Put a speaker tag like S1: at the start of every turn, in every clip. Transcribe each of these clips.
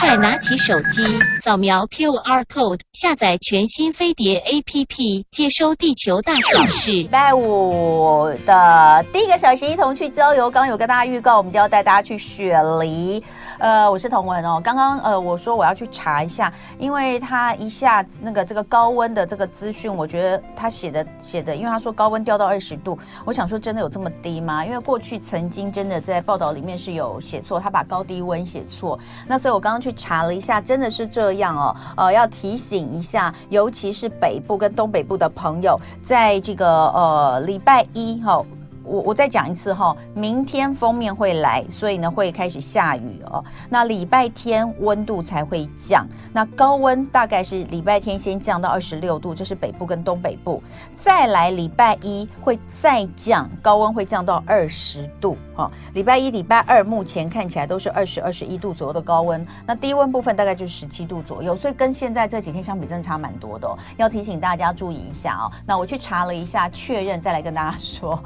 S1: 快拿起手机，扫描 QR code，下载全新飞碟 APP，接收地球大小事。
S2: 礼拜五的第一个小时，一同去郊游。刚有跟大家预告，我们就要带大家去雪梨。呃，我是彤雯哦。刚刚呃，我说我要去查一下，因为他一下那个这个高温的这个资讯，我觉得他写的写的，因为他说高温掉到二十度，我想说真的有这么低吗？因为过去曾经真的在报道里面是有写错，他把高低温写错。那所以我刚刚去查了一下，真的是这样哦。呃，要提醒一下，尤其是北部跟东北部的朋友，在这个呃礼拜一哈。我我再讲一次哈，明天锋面会来，所以呢会开始下雨哦。那礼拜天温度才会降，那高温大概是礼拜天先降到二十六度，这是北部跟东北部。再来礼拜一会再降，高温会降到二十度哦。礼拜一、礼拜二目前看起来都是二十二十一度左右的高温，那低温部分大概就是十七度左右，所以跟现在这几天相比，真的差蛮多的哦。要提醒大家注意一下哦。那我去查了一下，确认再来跟大家说。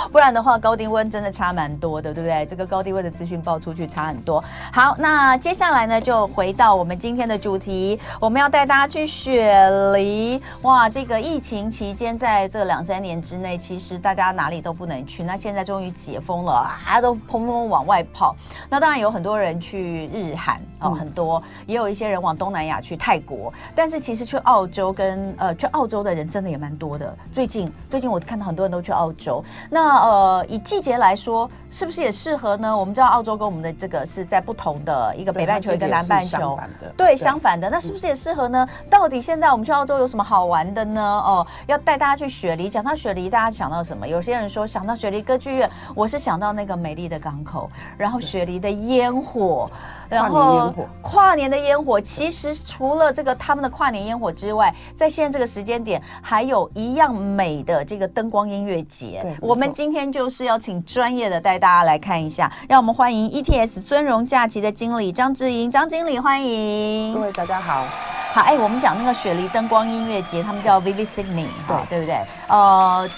S2: 不然的话，高低温真的差蛮多的，对不对？这个高低温的资讯报出去差很多。好，那接下来呢，就回到我们今天的主题，我们要带大家去雪梨。哇，这个疫情期间，在这两三年之内，其实大家哪里都不能去。那现在终于解封了，大家都砰砰往外跑。那当然有很多人去日韩哦，很多，也有一些人往东南亚去泰国。但是其实去澳洲跟呃去澳洲的人真的也蛮多的。最近最近我看到很多人都去澳洲。那那呃，以季节来说，是不是也适合呢？我们知道澳洲跟我们的这个是在不同的一个北半球，一个南半球，对，相反的。那是不是也适合呢？到底现在我们去澳洲有什么好玩的呢？哦，要带大家去雪梨。讲到雪梨，大家想到什么？有些人说想到雪梨歌剧院，我是想到那个美丽的港口，然后雪梨的烟火。然后跨年的烟火，其实除了这个他们的跨年烟火之外，在现在这个时间点，还有一样美的这个灯光音乐节。我们今天就是要请专业的带大家来看一下，让我们欢迎 ETS 尊荣假期的经理张志英，张经理欢迎。
S3: 各位大家好，
S2: 好，哎，我们讲那个雪梨灯光音乐节，他们叫 Vivid Sydney，对，对不对？呃。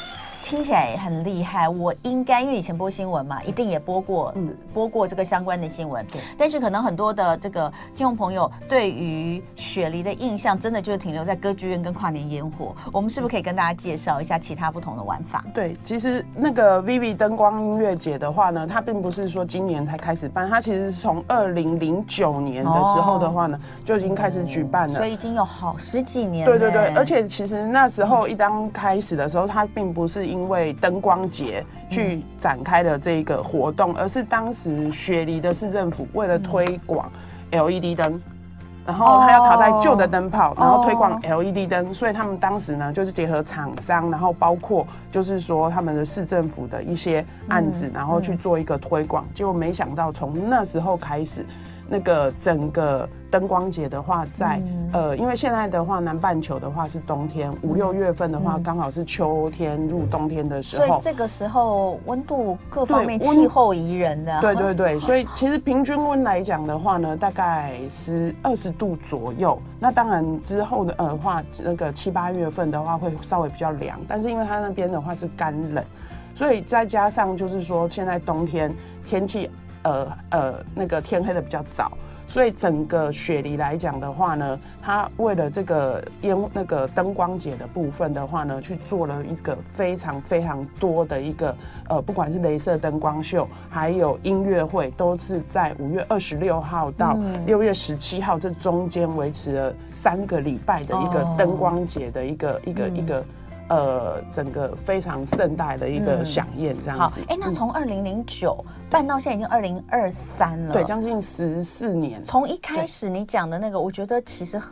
S2: 听起来很厉害，我应该因为以前播新闻嘛，一定也播过，嗯，播过这个相关的新闻。对，但是可能很多的这个听众朋友对于雪梨的印象，真的就是停留在歌剧院跟跨年烟火。我们是不是可以跟大家介绍一下其他不同的玩法？
S3: 对，其实那个 Vivid 灯光音乐节的话呢，它并不是说今年才开始办，它其实是从二零零九年的时候的话呢，哦，就已经开始举办了，
S2: 所以已经有好十几年。
S3: 对对对，而且其实那时候一刚开始的时候，它并不是因因为灯光节去展开的这个活动，而是当时雪梨的市政府为了推广 LED 灯，然后他要淘汰旧的灯泡，然后推广 LED 灯，所以他们当时呢就是结合厂商，然后包括就是说他们的市政府的一些案子，然后去做一个推广。结果没想到从那时候开始。那个整个灯光节的话在，在、嗯、呃，因为现在的话，南半球的话是冬天，五六月份的话刚好是秋天入冬天的时候，
S2: 所以这个时候温度各方面气候宜人的。
S3: 对对对，所以其实平均温来讲的话呢，大概十二十度左右。那当然之后的呃话，那个七八月份的话会稍微比较凉，但是因为它那边的话是干冷，所以再加上就是说现在冬天天气。呃呃，那个天黑的比较早，所以整个雪梨来讲的话呢，它为了这个烟那个灯光节的部分的话呢，去做了一个非常非常多的一个呃，不管是镭射灯光秀，还有音乐会，都是在五月二十六号到六月十七号这中间维持了三个礼拜的一个灯光节的一个一个一个。呃，整个非常盛大的一个响宴这样子。
S2: 哎、嗯，那从二零零九办到现在已经二零二三了，
S3: 对，将近十四年。
S2: 从一开始你讲的那个，我觉得其实很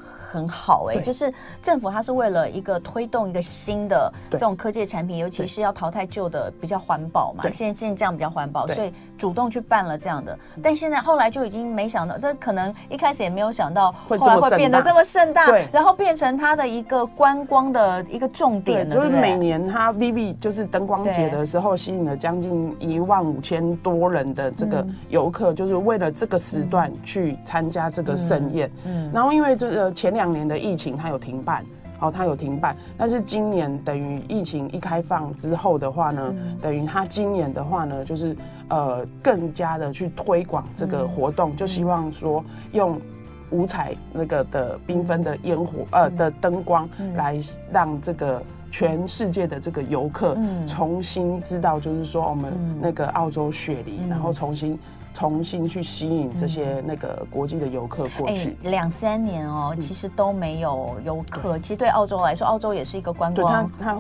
S2: 好哎、欸，就是政府它是为了一个推动一个新的这种科技产品，尤其是要淘汰旧的，比较环保嘛。现在现在这样比较环保，所以主动去办了这样的。但现在后来就已经没想到，这可能一开始也没有想到，后来会变得这么盛大，然后变成它的一个观光的一个重点。
S3: 就是每年它 Vivid 就是灯光节的时候，吸引了将近一万五千多人的这个游客，就是为了这个时段去参加这个盛宴。嗯，然后因为这个前两年的疫情，它有停办。哦，它有停办。但是今年等于疫情一开放之后的话呢，嗯、等于它今年的话呢，就是呃更加的去推广这个活动，嗯、就希望说用五彩那个的缤纷的烟火呃的灯光来让这个。全世界的这个游客重新知道，就是说我们那个澳洲雪梨，然后重新。重新去吸引这些那个国际的游客过去，
S2: 两三年哦，其实都没有游客。其实对澳洲来说，澳洲也是一个观光，
S3: 它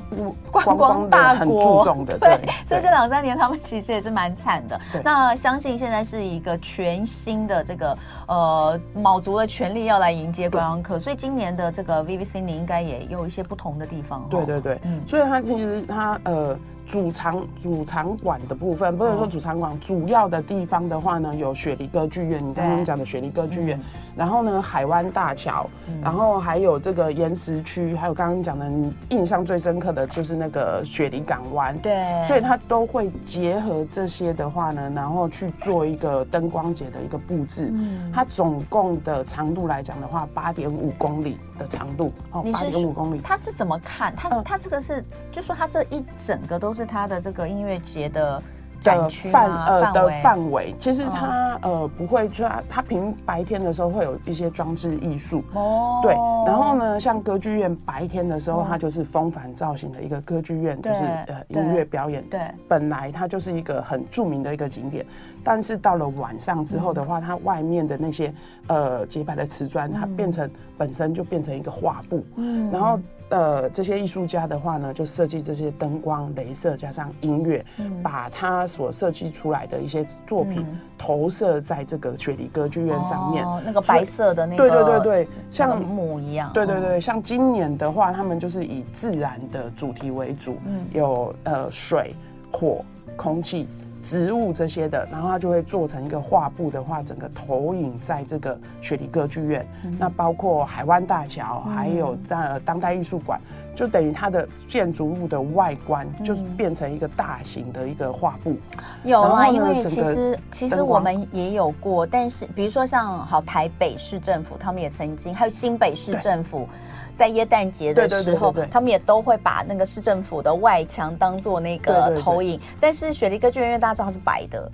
S3: 观光大国，很注重的。对，
S2: 所以这两三年他们其实也是蛮惨的。那相信现在是一个全新的这个呃，卯足了全力要来迎接观光客。所以今年的这个 VVC 你应该也有一些不同的地方。
S3: 对对对，嗯，所以它其实它呃。主场主场馆的部分，不能说主场馆，主要的地方的话呢，有雪梨歌剧院，你刚刚讲的雪梨歌剧院，然后呢，海湾大桥，然后还有这个岩石区，还有刚刚讲的，你印象最深刻的就是那个雪梨港湾，对，所以它都会结合这些的话呢，然后去做一个灯光节的一个布置。嗯。它总共的长度来讲的话，八点五公里的长度，哦，八点五公里。
S2: 他是怎么看？它它这个是，就说他这一整个都。是他的这个音乐节的
S3: 的范呃的范围，其实它呃不会，就它它平白天的时候会有一些装置艺术哦，对，然后呢，像歌剧院白天的时候，它就是风帆造型的一个歌剧院，就是呃音乐表演，对，本来它就是一个很著名的一个景点，但是到了晚上之后的话，它外面的那些呃洁白的瓷砖，它变成本身就变成一个画布，嗯，然后。呃，这些艺术家的话呢，就设计这些灯光、镭射加上音乐，嗯、把他所设计出来的一些作品投射在这个雪梨歌剧院上面。
S2: 哦，那个白色的那个，
S3: 对对对对，像
S2: 幕一样。
S3: 对对对，像今年的话，他们就是以自然的主题为主，嗯、有呃水、火、空气。植物这些的，然后它就会做成一个画布的话，整个投影在这个雪梨歌剧院。嗯、那包括海湾大桥，嗯、还有在当代艺术馆，就等于它的建筑物的外观，就变成一个大型的一个画布。嗯、有啊，
S2: 因为其实其实我们也有过，但是比如说像好台北市政府，他们也曾经，还有新北市政府。在耶诞节的时候，他们也都会把那个市政府的外墙当做那个投影，但是雪梨歌剧院因为大家知道它是白的。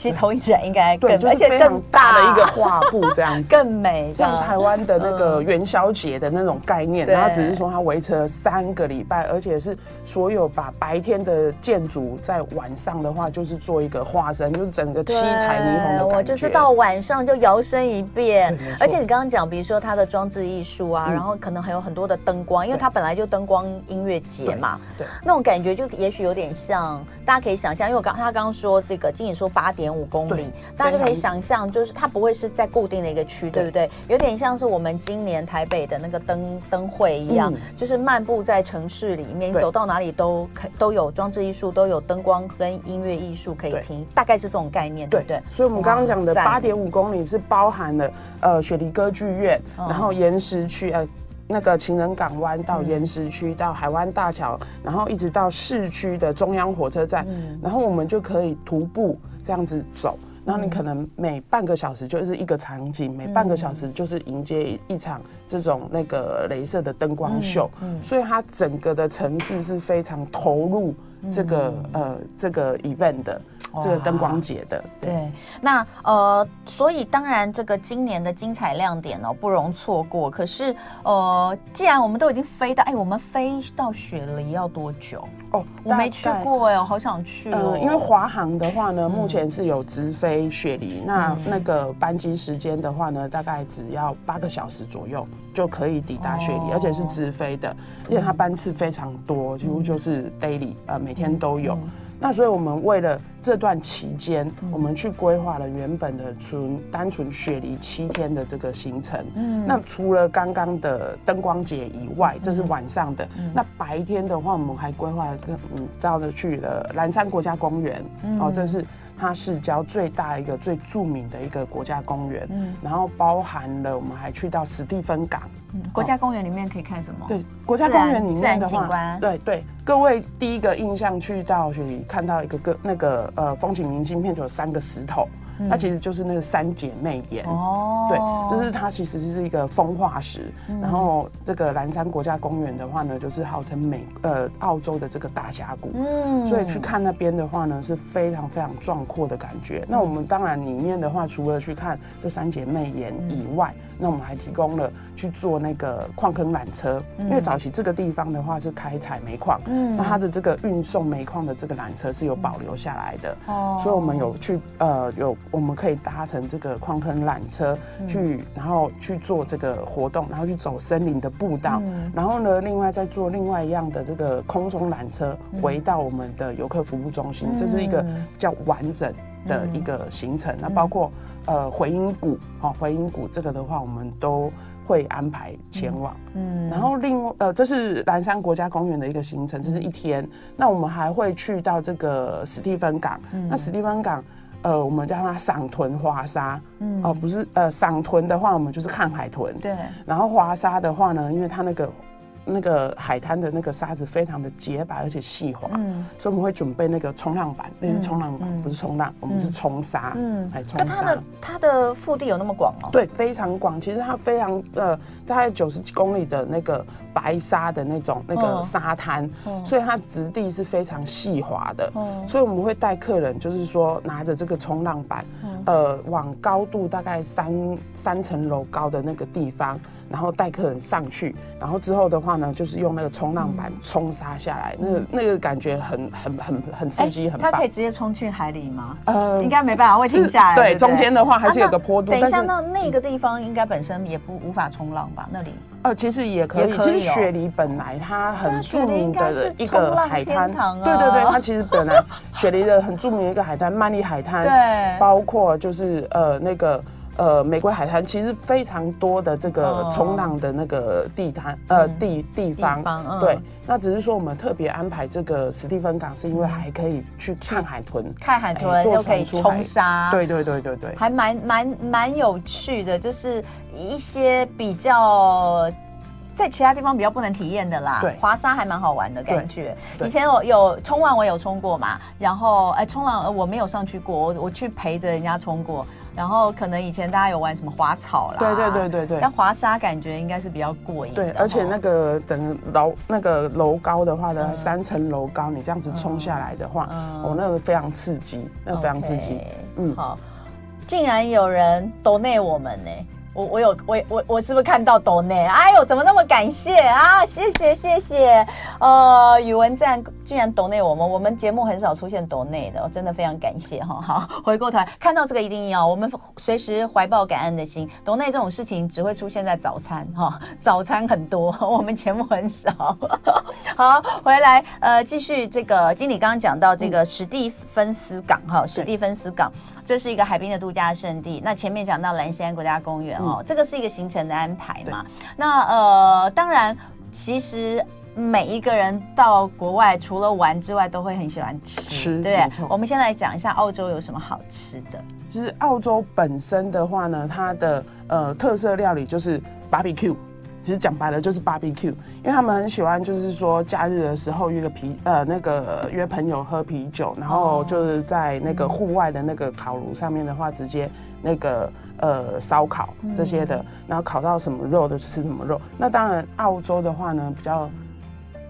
S2: 其实投影起来应该更，而且更大的一个画布 这样子，更美。
S3: 像台湾的那个元宵节的那种概念，然后只是说它维持了三个礼拜，而且是所有把白天的建筑在晚上的话，就是做一个化身，就是整个七彩霓虹的感觉。
S2: 我就是到晚上就摇身一变，而且你刚刚讲，比如说它的装置艺术啊，然后可能还有很多的灯光，因为它本来就灯光音乐节嘛，对，那种感觉就也许有点像，大家可以想象，因为我刚他刚刚说这个，经理说八点五公里，大家就可以想象，就是它不会是在固定的一个区，对，不对？有点像是我们今年台北的那个灯灯会一样，嗯、就是漫步在城市里面，走到哪里都可都有装置艺术，都有灯光跟音乐艺术可以听，大概是这种概念，对不对？对，
S3: 所以我们刚刚讲的八点五公里是包含了呃雪梨歌剧院，嗯、然后岩石区呃。那个情人港湾到岩石区到海湾大桥，然后一直到市区的中央火车站，然后我们就可以徒步这样子走，然后你可能每半个小时就是一个场景，每半个小时就是迎接一场这种那个镭射的灯光秀，所以它整个的城市是非常投入这个呃这个 event 的。这个灯光节的，
S2: 对，对，那呃，所以当然这个今年的精彩亮点哦，不容错过。可是呃，既然我们都已经飞到，哎，我们飞到雪梨要多久？哦，我没去过哎，我好想去哦。
S3: 呃，因为华航的话呢，目前是有直飞雪梨，嗯、那那个班机时间的话呢，大概只要八个小时左右就可以抵达雪梨，哦、而且是直飞的，而且它班次非常多，几乎就是 daily，呃，每天都有。嗯那所以，我们为了这段期间，我们去规划了原本的纯单纯雪梨七天的这个行程。嗯，那除了刚刚的灯光节以外，这是晚上的。那白天的话，我们还规划了更嗯，到了去了蓝山国家公园。哦，这是它市郊最大一个、最著名的一个国家公园。嗯，然后包含了我们还去到史蒂芬港。
S2: 嗯，国家公园里面可以看什么？
S3: 对，国家公园里面的话，对对，各位第一个印象去到雪梨，看到一个个那个呃风景明信片，就有三个石头，它其实就是那个三姐妹岩。
S2: 哦，
S3: 对，就是它其实是一个风化石。然后这个蓝山国家公园的话呢，就是号称美呃澳洲的这个大峡谷。嗯，所以去看那边的话呢，是非常非常壮阔的感觉。那我们当然里面的话，除了去看这三姐妹岩以外，那我们还提供了去做那个矿坑缆车，因为早期这个地方的话是开采煤矿，嗯，那它的这个运送煤矿的这个缆车是有保留下来的，哦，所以我们有去呃有我们可以搭乘这个矿坑缆车去，然后去做这个活动，然后去走森林的步道，然后呢，另外再做另外一样的这个空中缆车回到我们的游客服务中心，这是一个比较完整的一个行程，那包括。呃，回音谷，好，回音谷这个的话，我们都会安排前往。嗯，然后另外，呃，这是蓝山国家公园的一个行程，这是一天。那我们还会去到这个史蒂芬港。那史蒂芬港，呃，我们叫它赏豚滑沙。嗯，哦，不是，呃，赏豚的话，我们就是看海豚。对。然后滑沙的话呢，因为它那个。那个海滩的那个沙子非常的洁白，而且细滑，嗯，所以我们会准备那个冲浪板，那是冲浪板，不是冲浪，我们是冲沙，嗯，来冲沙。
S2: 它的它的腹地有那么广哦？
S3: 对，非常广。其实它非常呃，大概九十几公里的那个白沙的那种那个沙滩，所以它质地是非常细滑的。所以我们会带客人，就是说拿着这个冲浪板，呃，往高度大概三三层楼高的那个地方。然后带客人上去，然后之后的话呢，就是用那个冲浪板冲沙下来，嗯、那个那个感觉很很很很刺激，欸、很棒。
S2: 它可以直接冲去海里吗？呃，应该没办法，会停下
S3: 来。对，中间的话还是有个坡度。
S2: 啊、等一下，
S3: 是
S2: 那那个地方应该本身也不无法冲浪吧？那里？
S3: 呃，其实也可以。其实雪梨本来它很著名的一个海滩，
S2: 啊、
S3: 对对对，它其实本来雪梨的很著名的一个海滩，曼丽海滩，对，包括就是呃那个。呃，玫瑰海滩其实非常多的这个冲浪的那个地滩，呃地地方，嗯。对，那只是说我们特别安排这个史蒂芬港，是因为还可以去看海豚，
S2: 看海豚又可以冲沙，
S3: 对对对对对，
S2: 还蛮蛮蛮有趣的，就是一些比较在其他地方比较不能体验的啦，对，滑沙还蛮好玩的感觉。以前我有冲浪，我有冲过嘛，然后哎，冲浪我没有上去过，我我去陪着人家冲过。然后可能以前大家有玩什么滑草啦，
S3: 对对对对对，
S2: 但滑沙感觉应该是比较过瘾。
S3: 对，而且那个等楼那个楼高的话呢，三层楼高，你这样子冲下来的话，哦，那个非常刺激，那个非常刺激。嗯，好，
S2: 竟然有人 donate 我们呢。我我有我我我是不是看到抖内？哎呦，怎么那么感谢啊？谢谢谢谢，呃，宇文赞居然抖内我们，我们节目很少出现抖内的，我真的非常感谢哈。好，回过头来看到这个一定要，我们随时怀抱感恩的心。抖内这种事情只会出现在早餐哈，早餐很多，我们节目很少。好，回来呃，继续这个经理刚刚讲到这个史蒂芬斯港哈，史蒂芬斯港。这是一个海滨的度假胜地。那前面讲到蓝山国家公园哦，嗯、这个是一个行程的安排嘛。那呃，当然，其实每一个人到国外除了玩之外，都会很喜欢吃，吃对我们先来讲一下澳洲有什么好吃的。
S3: 其实澳洲本身的话呢，它的呃特色料理就是 barbecue。其实讲白了就是 barbecue，因为他们很喜欢，就是说假日的时候约个啤呃那个约朋友喝啤酒，然后就是在那个户外的那个烤炉上面的话，直接那个呃烧烤这些的，然后烤到什么肉就吃什么肉。那当然澳洲的话呢比较。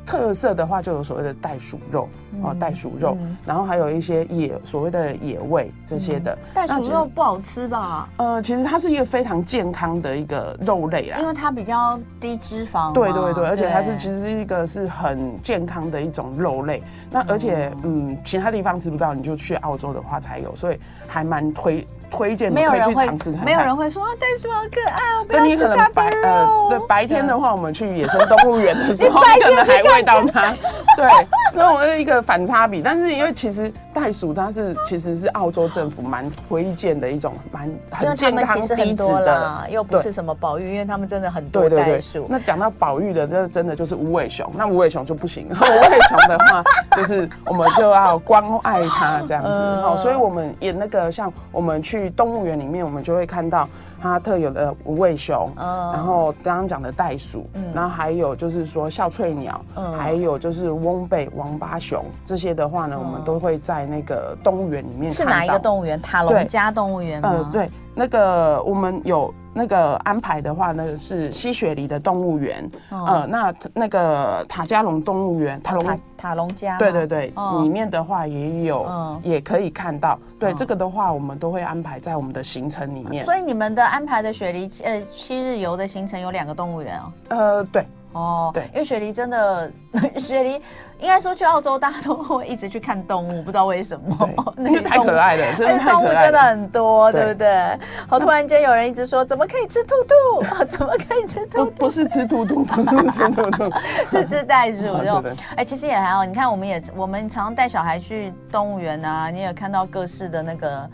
S3: 特色的话就有所谓的袋鼠肉。哦，袋鼠肉，然后还有一些野所谓的野味这些的。
S2: 袋鼠肉不好吃吧？
S3: 呃，其实它是一个非常健康的一个肉类啦，
S2: 因为它比较低脂肪。
S3: 对对对，而且它是其实是一个是很健康的一种肉类。那而且嗯，其他地方吃不到，你就去澳洲的话才有，所以还蛮推。推荐你可以去尝试看看。
S2: 没有人会说啊，袋鼠好可爱哦，不要吃它白肉。
S3: 呃，对，白天的话，我们去野生动物园的时候，可能还喂到它。对，那我是一个反差比。但是因为其实袋鼠它是其实是澳洲政府蛮推荐的一种蛮很健康低脂的，
S2: 又不是什么保育，因为他们真的很多袋鼠。
S3: 那讲到保育的，那真的就是无尾熊。那无尾熊就不行，无尾熊的话，就是我们就要关爱它这样子。好，所以我们演那个像我们去。动物园里面，我们就会看到它特有的无尾熊。然后刚刚讲的袋鼠，嗯然后还有就是说笑翠鸟，
S2: 嗯
S3: 还有就是翁贝王八熊这些的话呢，我们都会在那个动物园里面
S2: 是哪一个动物园？塔隆加动物园吗？
S3: 呃，对，那个我们有那个安排的话呢，是西雪梨的动物园，呃，那那个塔加龙动物园，塔龙。
S2: 塔塔隆加吗，
S3: 对对对，
S2: 哦
S3: 里面的话也有，
S2: 嗯。
S3: 也可以看到。对，
S2: 嗯。
S3: 这个的话，我们都会安排在我们的行程里面。
S2: 所以你们的安排的雪梨呃七日游的行程有两个动物园哦。
S3: 呃，对，
S2: 哦，
S3: 对。
S2: 因为雪梨真的，雪梨应该说去澳洲，大家都会一直去看动物，不知道为什
S3: 么，
S2: 那
S3: 因为太可爱了，真的
S2: 动物真的。很多，对
S3: 对
S2: 不对？好，突然间有人一直说，怎么可以吃兔兔？啊 怎么可以吃兔兔？
S3: 不不是吃兔兔，不是吃兔兔，
S2: 是吃袋鼠
S3: 对
S2: 这种
S3: 对。
S2: 哎，其实也还好。你看，我们也我们常常带小孩去动物园啊，你也看到各式的那个，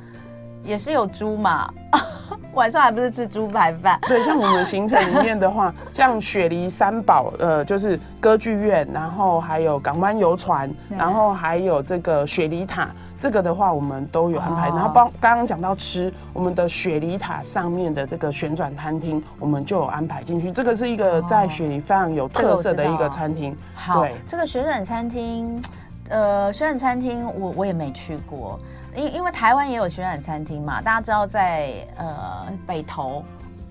S2: 也是有猪嘛。晚上还不是吃猪排饭？
S3: 对，像我们行程里面的话，像雪梨三宝，呃，就是歌剧院，然后还有港湾游船，然后还有这个雪梨塔，这个的话我们都有安排。
S2: 哦
S3: 然后包刚刚讲到吃，我们的雪梨塔上面的这个旋转餐厅，我们就有安排进去。这个是一个在雪梨非常有特色的一个餐厅。
S2: 好
S3: 对，
S2: 这个旋转餐厅，呃，旋转餐厅我我也没去过，因因为台湾也有旋转餐厅嘛，大家知道在呃北投。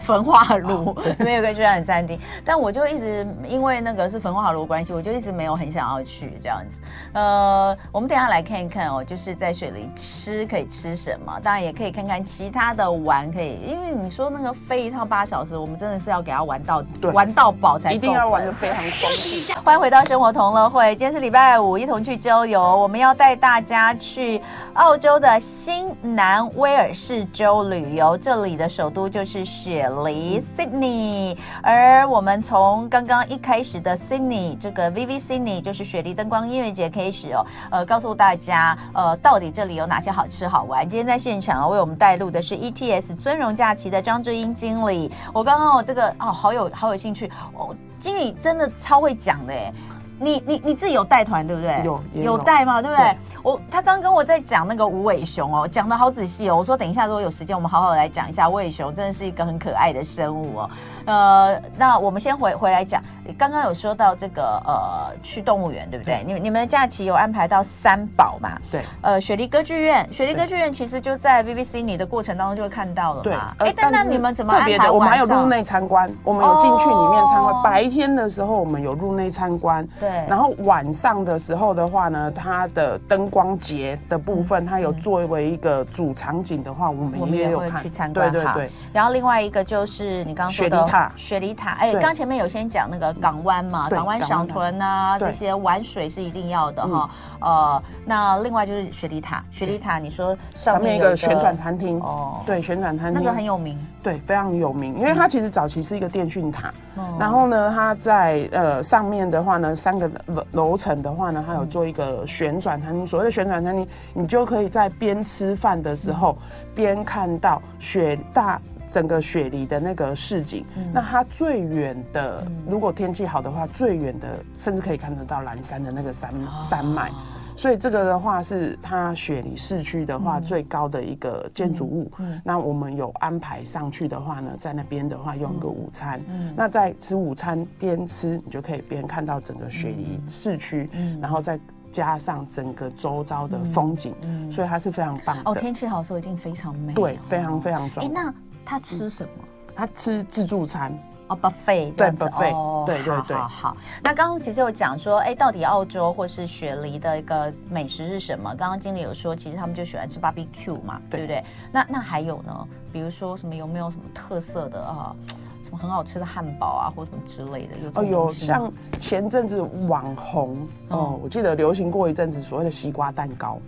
S2: 焚化炉里面有个旋转餐厅，但我就一直因为那个是焚化炉关系，我就一直没有很想要去这样子。呃，我们等一下来看一看哦，就是在水里吃可以吃什么，当然也可以看看其他的玩可以，因为你说那个飞一趟八小时，我们真的是要给他玩到
S3: 对
S2: 玩到饱才
S3: 一定要玩的非常松弛。
S2: 欢迎回到生活同乐会，今天是礼拜五，一同去郊游。我们要带大家去澳洲的新南威尔士州旅游，这里的首都就是雪梨 Sydney。而我们从刚刚一开始的 Sydney 这个 VV Sydney 就是雪梨灯光音乐节开始哦，呃，告诉大家呃到底这里有哪些好吃好玩。今天在现场为我们带路的是 ETS 尊荣假期的张志英经理。我刚刚我这个哦好有好有兴趣哦，经理真的超会讲的哎。你你你自己有带团对不对？
S3: 有也有
S2: 有带嘛，对不对？
S3: 对
S2: 我他刚跟我在讲那个无尾熊哦，讲的好仔细哦。我说等一下如果有时间，我们好好来讲一下无尾熊，真的是一个很可爱的生物哦。呃，那我们先回回来讲，刚刚有说到这个呃去动物园对不对？你你们的假期有安排到三宝嘛？
S3: 对，
S2: 呃，雪梨歌剧院，雪梨歌剧院其实就在 VVC 你的过程当中就会看到了
S3: 对
S2: 嘛。，
S3: 呃
S2: 哎，但那你们怎么安排
S3: 特别的？我们还有入内参观，我们有进去里面参观。
S2: 哦
S3: 白天的时候，我们有入内参观。
S2: 对
S3: 然后晚上的时候的话呢，它的灯光节的部分，它有作为一个主场景的话，我
S2: 我
S3: 们
S2: 们也
S3: 有看。
S2: 去参观。
S3: 对对对。
S2: 然后另外一个就是你刚刚说的
S3: 雪梨塔。
S2: 雪梨塔，哎，刚前面有先讲那个港湾嘛，港
S3: 湾赏
S2: 豚啊，这些玩水是一定要的哈。呃，那另外就是雪梨塔，雪梨塔你说上
S3: 上面一个旋转餐厅，
S2: 哦。
S3: 对，旋转餐厅。
S2: 那个很有名，
S3: 对，非常有名，因为它其实早期是一个电讯塔，
S2: 哦
S3: 然后呢，它在呃上面的话呢，三个楼楼层的话呢，它有做一个旋转餐厅。所谓的旋转餐厅，你就可以在边吃饭的时候边看到雪大整个雪梨的那个市景。那它最远的，如果天气好的话，最远的甚至可以看得到蓝山的那个山山脉。所以这个的话是它雪梨市区的话最高的一个建筑物。那我们有安排上去的话呢，在那边的话用一个午餐。那在吃午餐边吃，你就可以边看到整个雪梨市区，然后再加上整个周遭的风景，所以它是非常棒的哦，
S2: 天气好的时候一定非常美哦。
S3: 对，非常非常
S2: 哎，
S3: 壮观。
S2: 那他吃什么？
S3: 他吃自助餐。
S2: 哦，buffet 对
S3: buffet，
S2: 哦
S3: 对对对
S2: 好好好。那刚刚其实有讲说，哎，到底澳洲或是雪梨的一个美食是什么？刚刚经理有说，其实他们就喜欢吃 barbecue 嘛，对不
S3: 对
S2: 对？那那还有呢？比如说什么有没有什么特色的啊？什么很好吃的汉堡啊，或什么之类的？有这
S3: 哦，有像前阵子网红哦，我记得流行过一阵子所谓的西瓜蛋糕。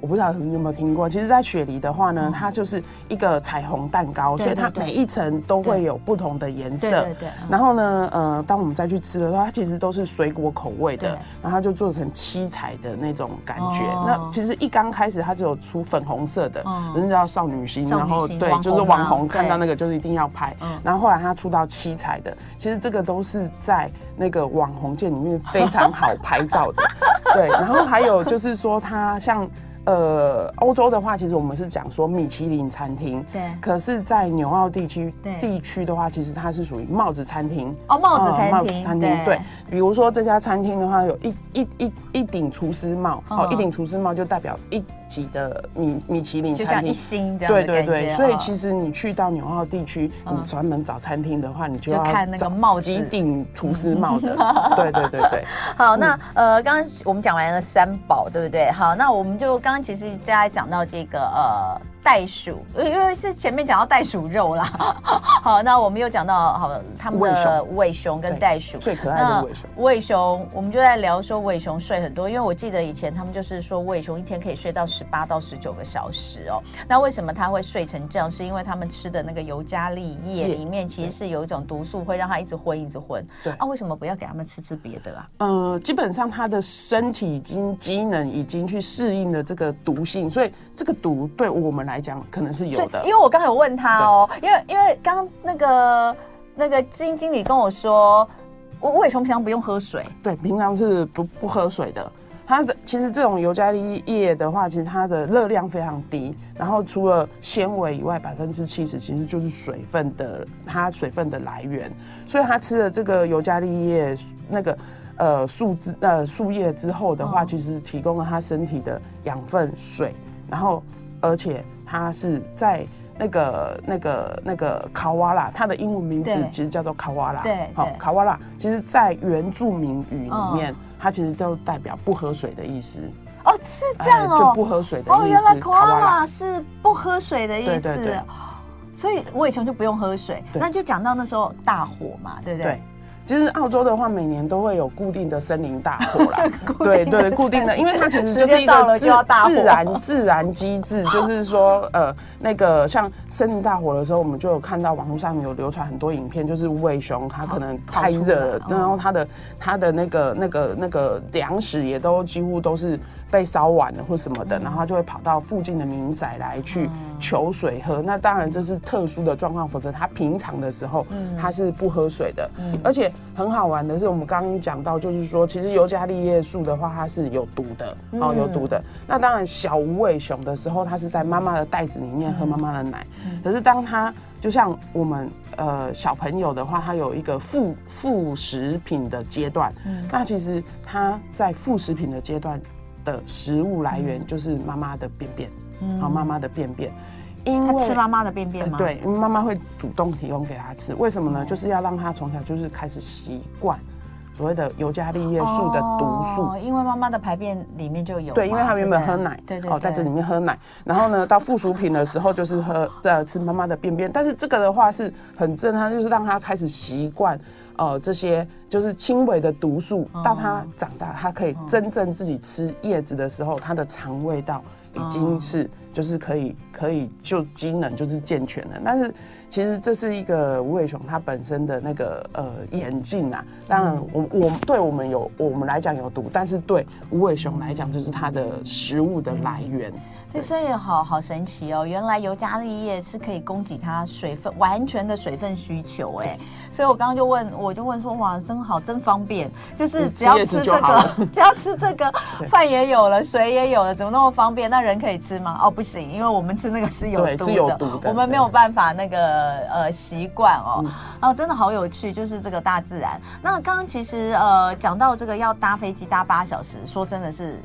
S3: 我不知道你有没有听过，其实，在雪梨的话呢，它就是一个彩虹蛋糕，所以它每一层都会有不同的颜色。
S2: 对对对嗯
S3: 然后呢，呃，当我们再去吃的时候，它其实都是水果口味的，然后它就做成七彩的那种感觉。
S2: 哦
S3: 那其实一刚开始它只有出粉红色的
S2: 嗯，
S3: 人家叫少女心，然
S2: 后
S3: 对就是网红看到那个就是一定要拍
S2: 嗯。
S3: 然后后来它出到七彩的，其实这个都是在那个网红界里面非常好拍照的。对，然后还有就是说它像。呃，欧洲的话，其实我们是讲说米其林餐厅，
S2: 对。
S3: 可是，在纽澳地区
S2: 对
S3: 地区的话，其实它是属于帽子餐厅。
S2: 哦，帽子餐厅。
S3: 帽子餐厅，对。比如说这家餐厅的话，有一一一一顶厨师帽，哦，一顶厨师帽就代表一级的米米其林餐厅，就像
S2: 一星这样。
S3: 对对对。所以其实你去到纽澳地区，你专门找餐厅的话，你就要
S2: 看那个帽子，
S3: 几顶厨师帽的。对对对对。
S2: 好，那呃，刚刚我们讲完了三宝，对不对？好，那我们就刚刚其实大家讲到这个呃。袋鼠，因为是前面讲到袋鼠肉啦。好，那我们又讲到好他们的无尾熊跟袋鼠
S3: 最可爱的无尾熊。
S2: 无尾熊，我们就在聊说无尾熊睡很多，因为我记得以前他们就是说无尾熊一天可以睡到十八到十九个小时哦。那为什么它会睡成这样？是因为他们吃的那个尤加利叶里面其实是有一种毒素，会让它一直昏一直昏。对啊，为什么不要给他们吃吃别的啊？
S3: 呃，基本上它的身体已经机能已经去适应了这个毒性，所以这个毒对我们来。来讲可能是有的，
S2: 因为我刚才有问他哦，因为因为刚刚那个那个基金经理跟我说，我伟雄平常不用喝水，
S3: 对，平常是不不喝水的。它的其实这种尤加利叶的话，其实它的热量非常低，然后除了纤维以外，百分之七十其实就是水分的，它水分的来源。所以它吃了这个尤加利叶那个呃树枝呃树叶之后的话，其实提供了它身体的养分水，然后而且。它是在那个、那个、那个卡瓦拉，它的英文名字其实叫做卡瓦拉。
S2: 对，
S3: 好，卡瓦拉，其实，在原住民语里面，它其实都代表不喝水的意思。
S2: 哦，是这样哦，
S3: 就不喝水的意思。
S2: 哦，原来卡瓦拉是不喝水的意思。
S3: 对对对。
S2: 所以我以前就不用喝水。那就讲到那时候大火嘛，对不对？
S3: 其实澳洲的话，每年都会有固定的森林大火啦。对对，固定的，因为它其实就是一个自自然自然机制，就是说，呃，那个像森林大火的时候，我们就有看到网络上有流传很多影片，就是无尾熊它可能太热，然后它的它的那个那个那个粮食也都几乎都是。被烧完了或什么的，然后就会跑到附近的民宅来去求水喝。那当然这是特殊的状况，否则他平常的时候他是不喝水的。而且很好玩的是，我们刚刚讲到，就是说其实尤加利叶树的话，它是有毒的哦，有毒的。那当然小无尾熊的时候，它是在妈妈的袋子里面喝妈妈的奶。可是当它就像我们呃小朋友的话，他有一个副副食品的阶段。嗯那其实他在副食品的阶段。的食物来源就是妈妈的便便，好、嗯，妈妈的便便，
S2: 因为他吃妈妈的便便吗？
S3: 呃、对，因为妈妈会主动提供给他吃，为什么呢？就是要让他从小就是开始习惯所谓的尤加利叶素的毒素，
S2: 哦、因为妈妈的排便里面就有，
S3: 对，因为他原本喝奶，
S2: 对对，
S3: 哦，在这里面喝奶，然后呢，到附属品的时候就是喝呃吃妈妈的便便，但是这个的话是很正常，就是让他开始习惯。呃，这些就是轻微的毒素，到他长大，他可以真正自己吃叶子的时候，他的肠胃道已经是就是可以可以就机能就是健全了。但是其实这是一个无尾熊它本身的那个呃眼镜啊。当然我，我我对我们有我们来讲有毒，但是对无尾熊来讲，就是它的食物的来源。
S2: 所以好好神奇哦！原来尤加利叶是可以供给它水分完全的水分需求哎，所以我刚刚就问，我就问说哇，真好，真方便，就是只要吃这个，只要吃这个，饭也有了，水也有了，怎么那么方便？那人可以吃吗？哦，不行，因为我们吃那个是有毒的，
S3: 是有毒的，
S2: 我们没有办法那个呃习惯哦。哦，真的好有趣，就是这个大自然。那刚刚其实呃讲到这个要搭飞机搭八小时，说真的是。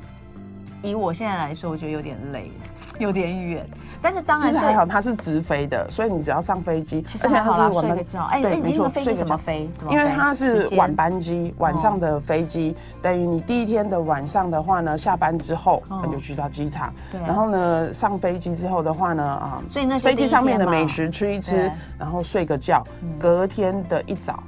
S2: 以我现在来说，我觉得有点累，有点远。但是当然，其实
S3: 还好，它是直飞的，所以你只要上飞机，
S2: 而且它是晚班。哎，对，没错，飞机怎么飞？
S3: 因为它是晚班机，晚上的飞机，等于你第一天的晚上的话呢，下班之后你就去到机场，然后呢上飞机之后的话呢，啊，
S2: 所以那
S3: 飞机上面的美食吃一吃，然后睡个觉，隔天的一早。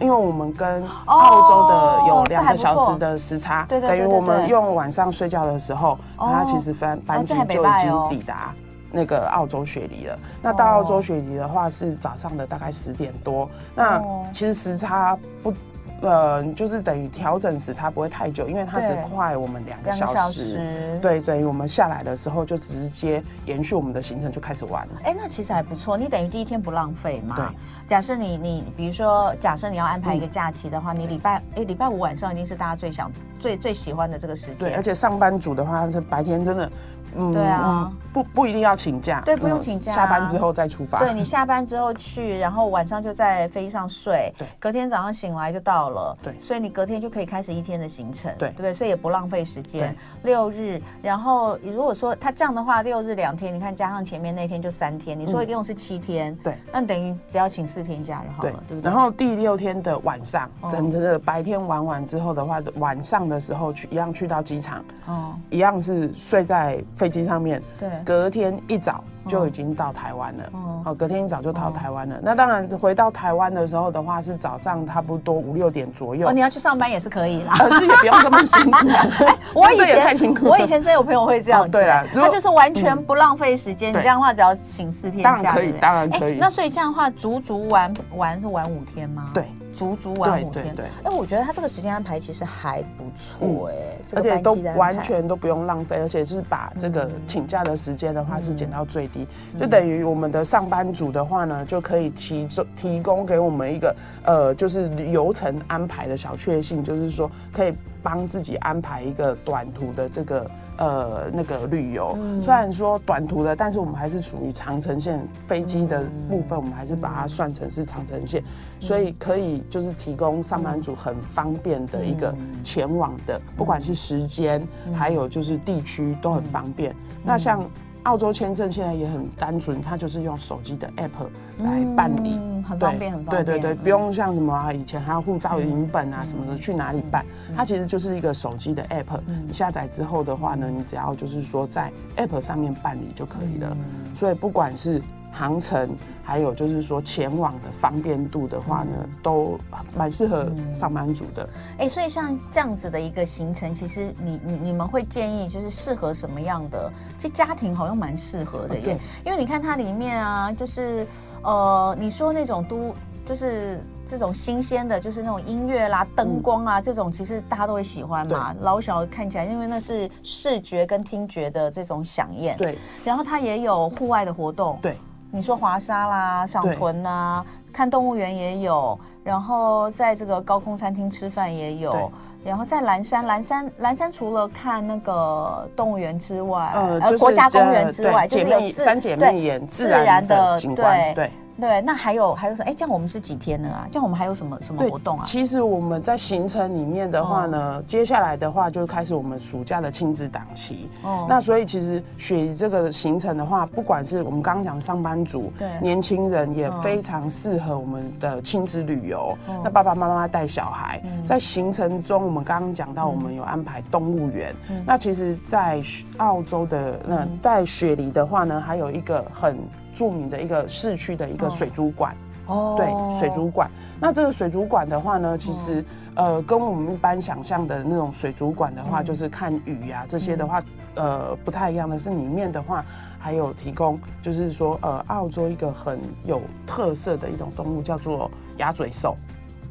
S3: 因为我们跟澳洲的有两个小时的时差，等于我们用晚上睡觉的时候，它其实班班机就已经抵达那个澳洲雪梨了。那到澳洲雪梨的话是早上的大概十点多，那其实时差不。呃，就是等于调整时差不会太久，因为它只快我们两个小时。对，等于我们下来的时候就直接延续我们的行程就开始玩了。
S2: 哎，那其实还不错，你等于第一天不浪费嘛。
S3: 对。
S2: 假设你你比如说，假设你要安排一个假期的话，嗯、你礼拜哎礼拜五晚上一定是大家最想最最喜欢的这个时间。
S3: 对，而且上班族的话，是白天真的嗯
S2: 对啊
S3: 嗯不不一定要请假，
S2: 对不用请假
S3: 下班之后再出发。
S2: 对你下班之后去，然后晚上就在飞机上睡，
S3: 对。
S2: 隔天早上醒来就到了，
S3: 对。
S2: 所以你隔天就可以开始一天的行程，
S3: 对。
S2: 对不对？所以也不浪费时间，六日，然后如果说他这样的话，六日两天，你看加上前面那天就三天，你说一共是七天，
S3: 对，
S2: 那等于只要请四天假就好了，对不对？
S3: 然后第六天的晚上，
S2: 哦。
S3: 整个白天玩完之后的话，晚上的时候去一样去到机场，
S2: 哦，
S3: 一样是睡在飞机上面，
S2: 对，
S3: 隔天一早就已经到台湾了。
S2: 哦，
S3: 哦，隔天一早就到台湾了。那当然回到台湾的时候的话，是早上差不多五六点左右。
S2: 哦，你要去上班也是可以啦。
S3: 可是也不用这么辛苦。
S2: 我以前我以前真有朋友会这
S3: 样对啦
S2: 他就是完全不浪费时间。你这样的话，只要请四天假，
S3: 当然可以当然可以
S2: 哎那所以这样的话，足足玩玩是玩五天吗？
S3: 对，
S2: 足足玩五天。
S3: 对对对。
S2: 哎，我觉得他这个时间安排其实还不错哎，这个
S3: 而且都完全都不用浪费，而且是把这个请假的时间的话是减到最低，就等于我们的上班族的话呢，就可以提提供给我们一个呃，就是流程安排的小确幸，就是说可以帮自己安排一个短途的这个呃那个旅游。虽然说短途的，但是我们还是属于长城线飞机的部分，我们还是把它算成是长城线，所以可以就是提供上班族很方便的一个前往的，不管是时间，还有就是地区都很方便。那像澳洲签证现在也很单纯，它就是用手机的 app 来办理，
S2: 嗯很方便，很方便。
S3: 对对对，不用像什么啊，以前还要护照影本啊什么的，去哪里办？它其实就是一个手机的 app，你下载之后的话呢，你只要就是说在 app 上面办理就可以了。所以不管是航程，还有就是说前往的方便度的话呢，都蛮适合上班族的。
S2: 哎，所以像这样子的一个行程，其实你你你们会建议就是适合什么样的？其实家庭好像蛮适合的耶，
S3: 对
S2: 因为你看它里面啊，就是呃，你说那种都就是这种新鲜的，就是那种音乐啦、灯光啊，这种其实大家都会喜欢嘛，老小看起来，因为那是视觉跟听觉的这种响宴。
S3: 对，
S2: 然后它也有户外的活动。
S3: 对。
S2: 你说滑沙啦、赏屯呐，看动物园也有，然后在这个高空餐厅吃饭也有，然后在蓝山，蓝山，蓝山除了看那个动物园之外，
S3: 呃，就是、
S2: 国家公园之外，就是
S3: 三姐妹眼自然的景观，对。
S2: 对，那还有还有什么？哎，这样我们是几天呢啊？这样我们还有什么什么活动啊？
S3: 其实我们在行程里面的话呢，哦、接下来的话就开始我们暑假的亲子档期。哦，那所以其实雪梨这个行程的话，不管是我们刚刚讲的上班族，对，年轻人也非常适合我们的亲子旅游。哦、那爸爸妈妈带小孩，嗯、在行程中，我们刚刚讲到我们有安排动物园。嗯、那其实，在澳洲的那在雪梨的话呢，还有一个很。著名的一个市区的一个水族馆，哦，对，水族馆。那这个水族馆的话呢，其实呃，跟我们一般想象的那种水族馆的话，就是看鱼啊这些的话，呃，不太一样的是，里面的话还有提供，就是说呃，澳洲一个很有特色的一种动物叫做鸭嘴兽。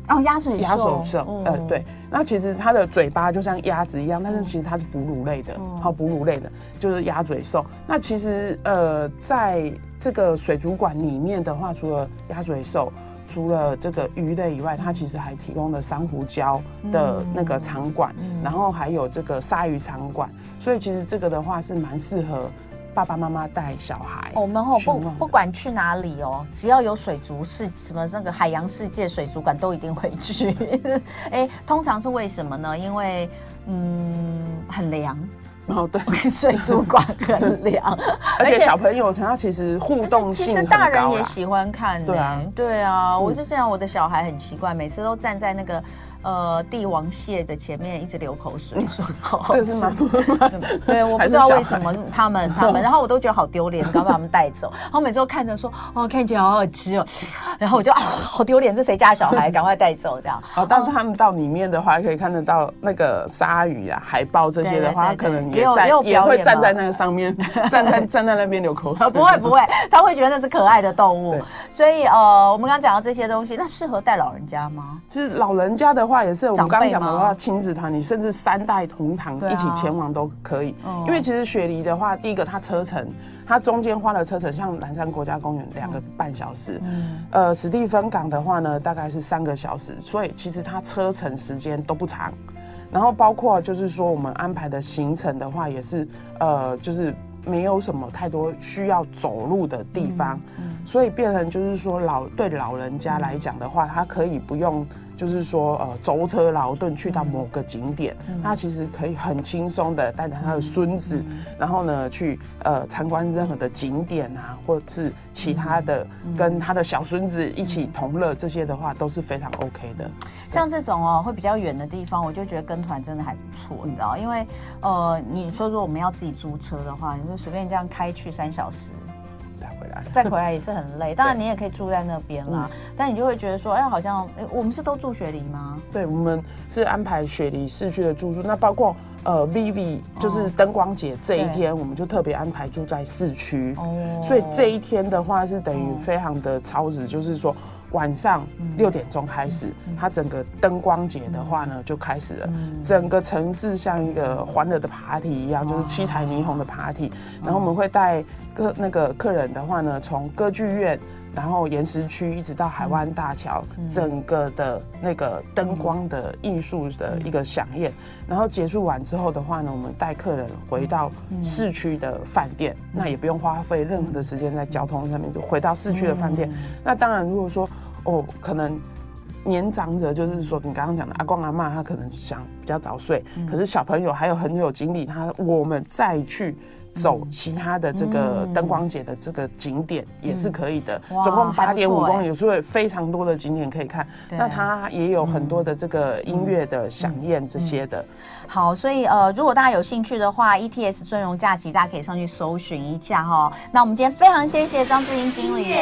S2: 哦，鸭嘴
S3: 鸭嘴兽，呃，对。那其实它的嘴巴就像鸭子一样，但是其实它是哺乳类的，好，哺乳类的，就是鸭嘴兽。那其实呃，在这个水族馆里面的话，除了鸭嘴兽，除了这个鱼类以外，它其实还提供了珊瑚礁的那个场馆，然后还有这个鲨鱼场馆。所以其实这个的话是蛮适合。爸爸妈妈带小孩，
S2: 我们哦不不管去哪里哦，只要有水族世什么那个海洋世界水族馆都一定会去。哎，通常是为什么呢？因为嗯很凉
S3: 哦，对，
S2: 水族馆很凉，
S3: 而且小朋友他其实互动性
S2: 其实大人也喜欢看。
S3: 对啊，
S2: 对啊，我就这样，我的小孩很奇怪，每次都站在那个。呃，帝王蟹的前面一直流口水，说好好吃。对，我不知道为什么他们他们，然后我都觉得好丢脸，赶快把他们带走。然后每次都看着说，哦，看起来好好吃哦，然后我就啊，好丢脸，这谁家小孩？赶快带走这样。
S3: 好，但他们到里面的话，可以看得到那个鲨鱼啊、海豹这些的话，可能也在也会站在那个上面，站在站在那边流口水。
S2: 不会不会，他会觉得那是可爱的动物。所以呃，我们刚刚讲到这些东西，那适合带老人家吗？
S3: 是老人家的。话也是，我们刚刚讲的话，亲子团，你甚至三代同堂一起前往都可以。啊、因为其实雪梨的话，第一个它车程，它中间花了车程，像蓝山国家公园两个半小时，嗯、呃，史蒂芬港的话呢，大概是三个小时，所以其实它车程时间都不长。然后包括就是说我们安排的行程的话，也是呃，就是没有什么太多需要走路的地方，所以变成就是说老对老人家来讲的话，他可以不用。就是说，呃，舟车劳顿去到某个景点，嗯、他其实可以很轻松的带着他的孙子，嗯、然后呢，去呃参观任何的景点啊，或者是其他的，跟他的小孙子一起同乐，这些的话都是非常 OK 的。
S2: 像这种哦，会比较远的地方，我就觉得跟团真的还不错，你知道，因为呃，你说说我们要自己租车的话，你就随便这样开去三小时。再回来也是很累，当然你也可以住在那边啦，嗯、但你就会觉得说，哎，好像我们是都住雪梨吗？
S3: 对，我们是安排雪梨市区的住宿，那包括呃 Vivi 就是灯光节这一天，哦、我们就特别安排住在市区，哦、所以这一天的话是等于非常的超值，哦、就是说。晚上六点钟开始，它整个灯光节的话呢就开始了。整个城市像一个欢乐的 party 一样，就是七彩霓虹的 party。然后我们会带客那个客人的话呢，从歌剧院，然后岩石区一直到海湾大桥，整个的那个灯光的艺术的一个响宴。然后结束完之后的话呢，我们带客人回到市区的饭店，那也不用花费任何的时间在交通上面，就回到市区的饭店。那当然，如果说哦，可能年长者就是说，你刚刚讲的阿公阿妈，他可能想比较早睡，嗯、可是小朋友还有很有精力，他我们再去走其他的这个灯光节的这个景点也是可以的。嗯、总共八点五公里，所以非常多的景点可以看。那它也有很多的这个音乐的响宴这些的。
S2: 好，所以呃，如果大家有兴趣的话，ETS 尊荣假期大家可以上去搜寻一下哈。那我们今天非常谢谢张志英经理。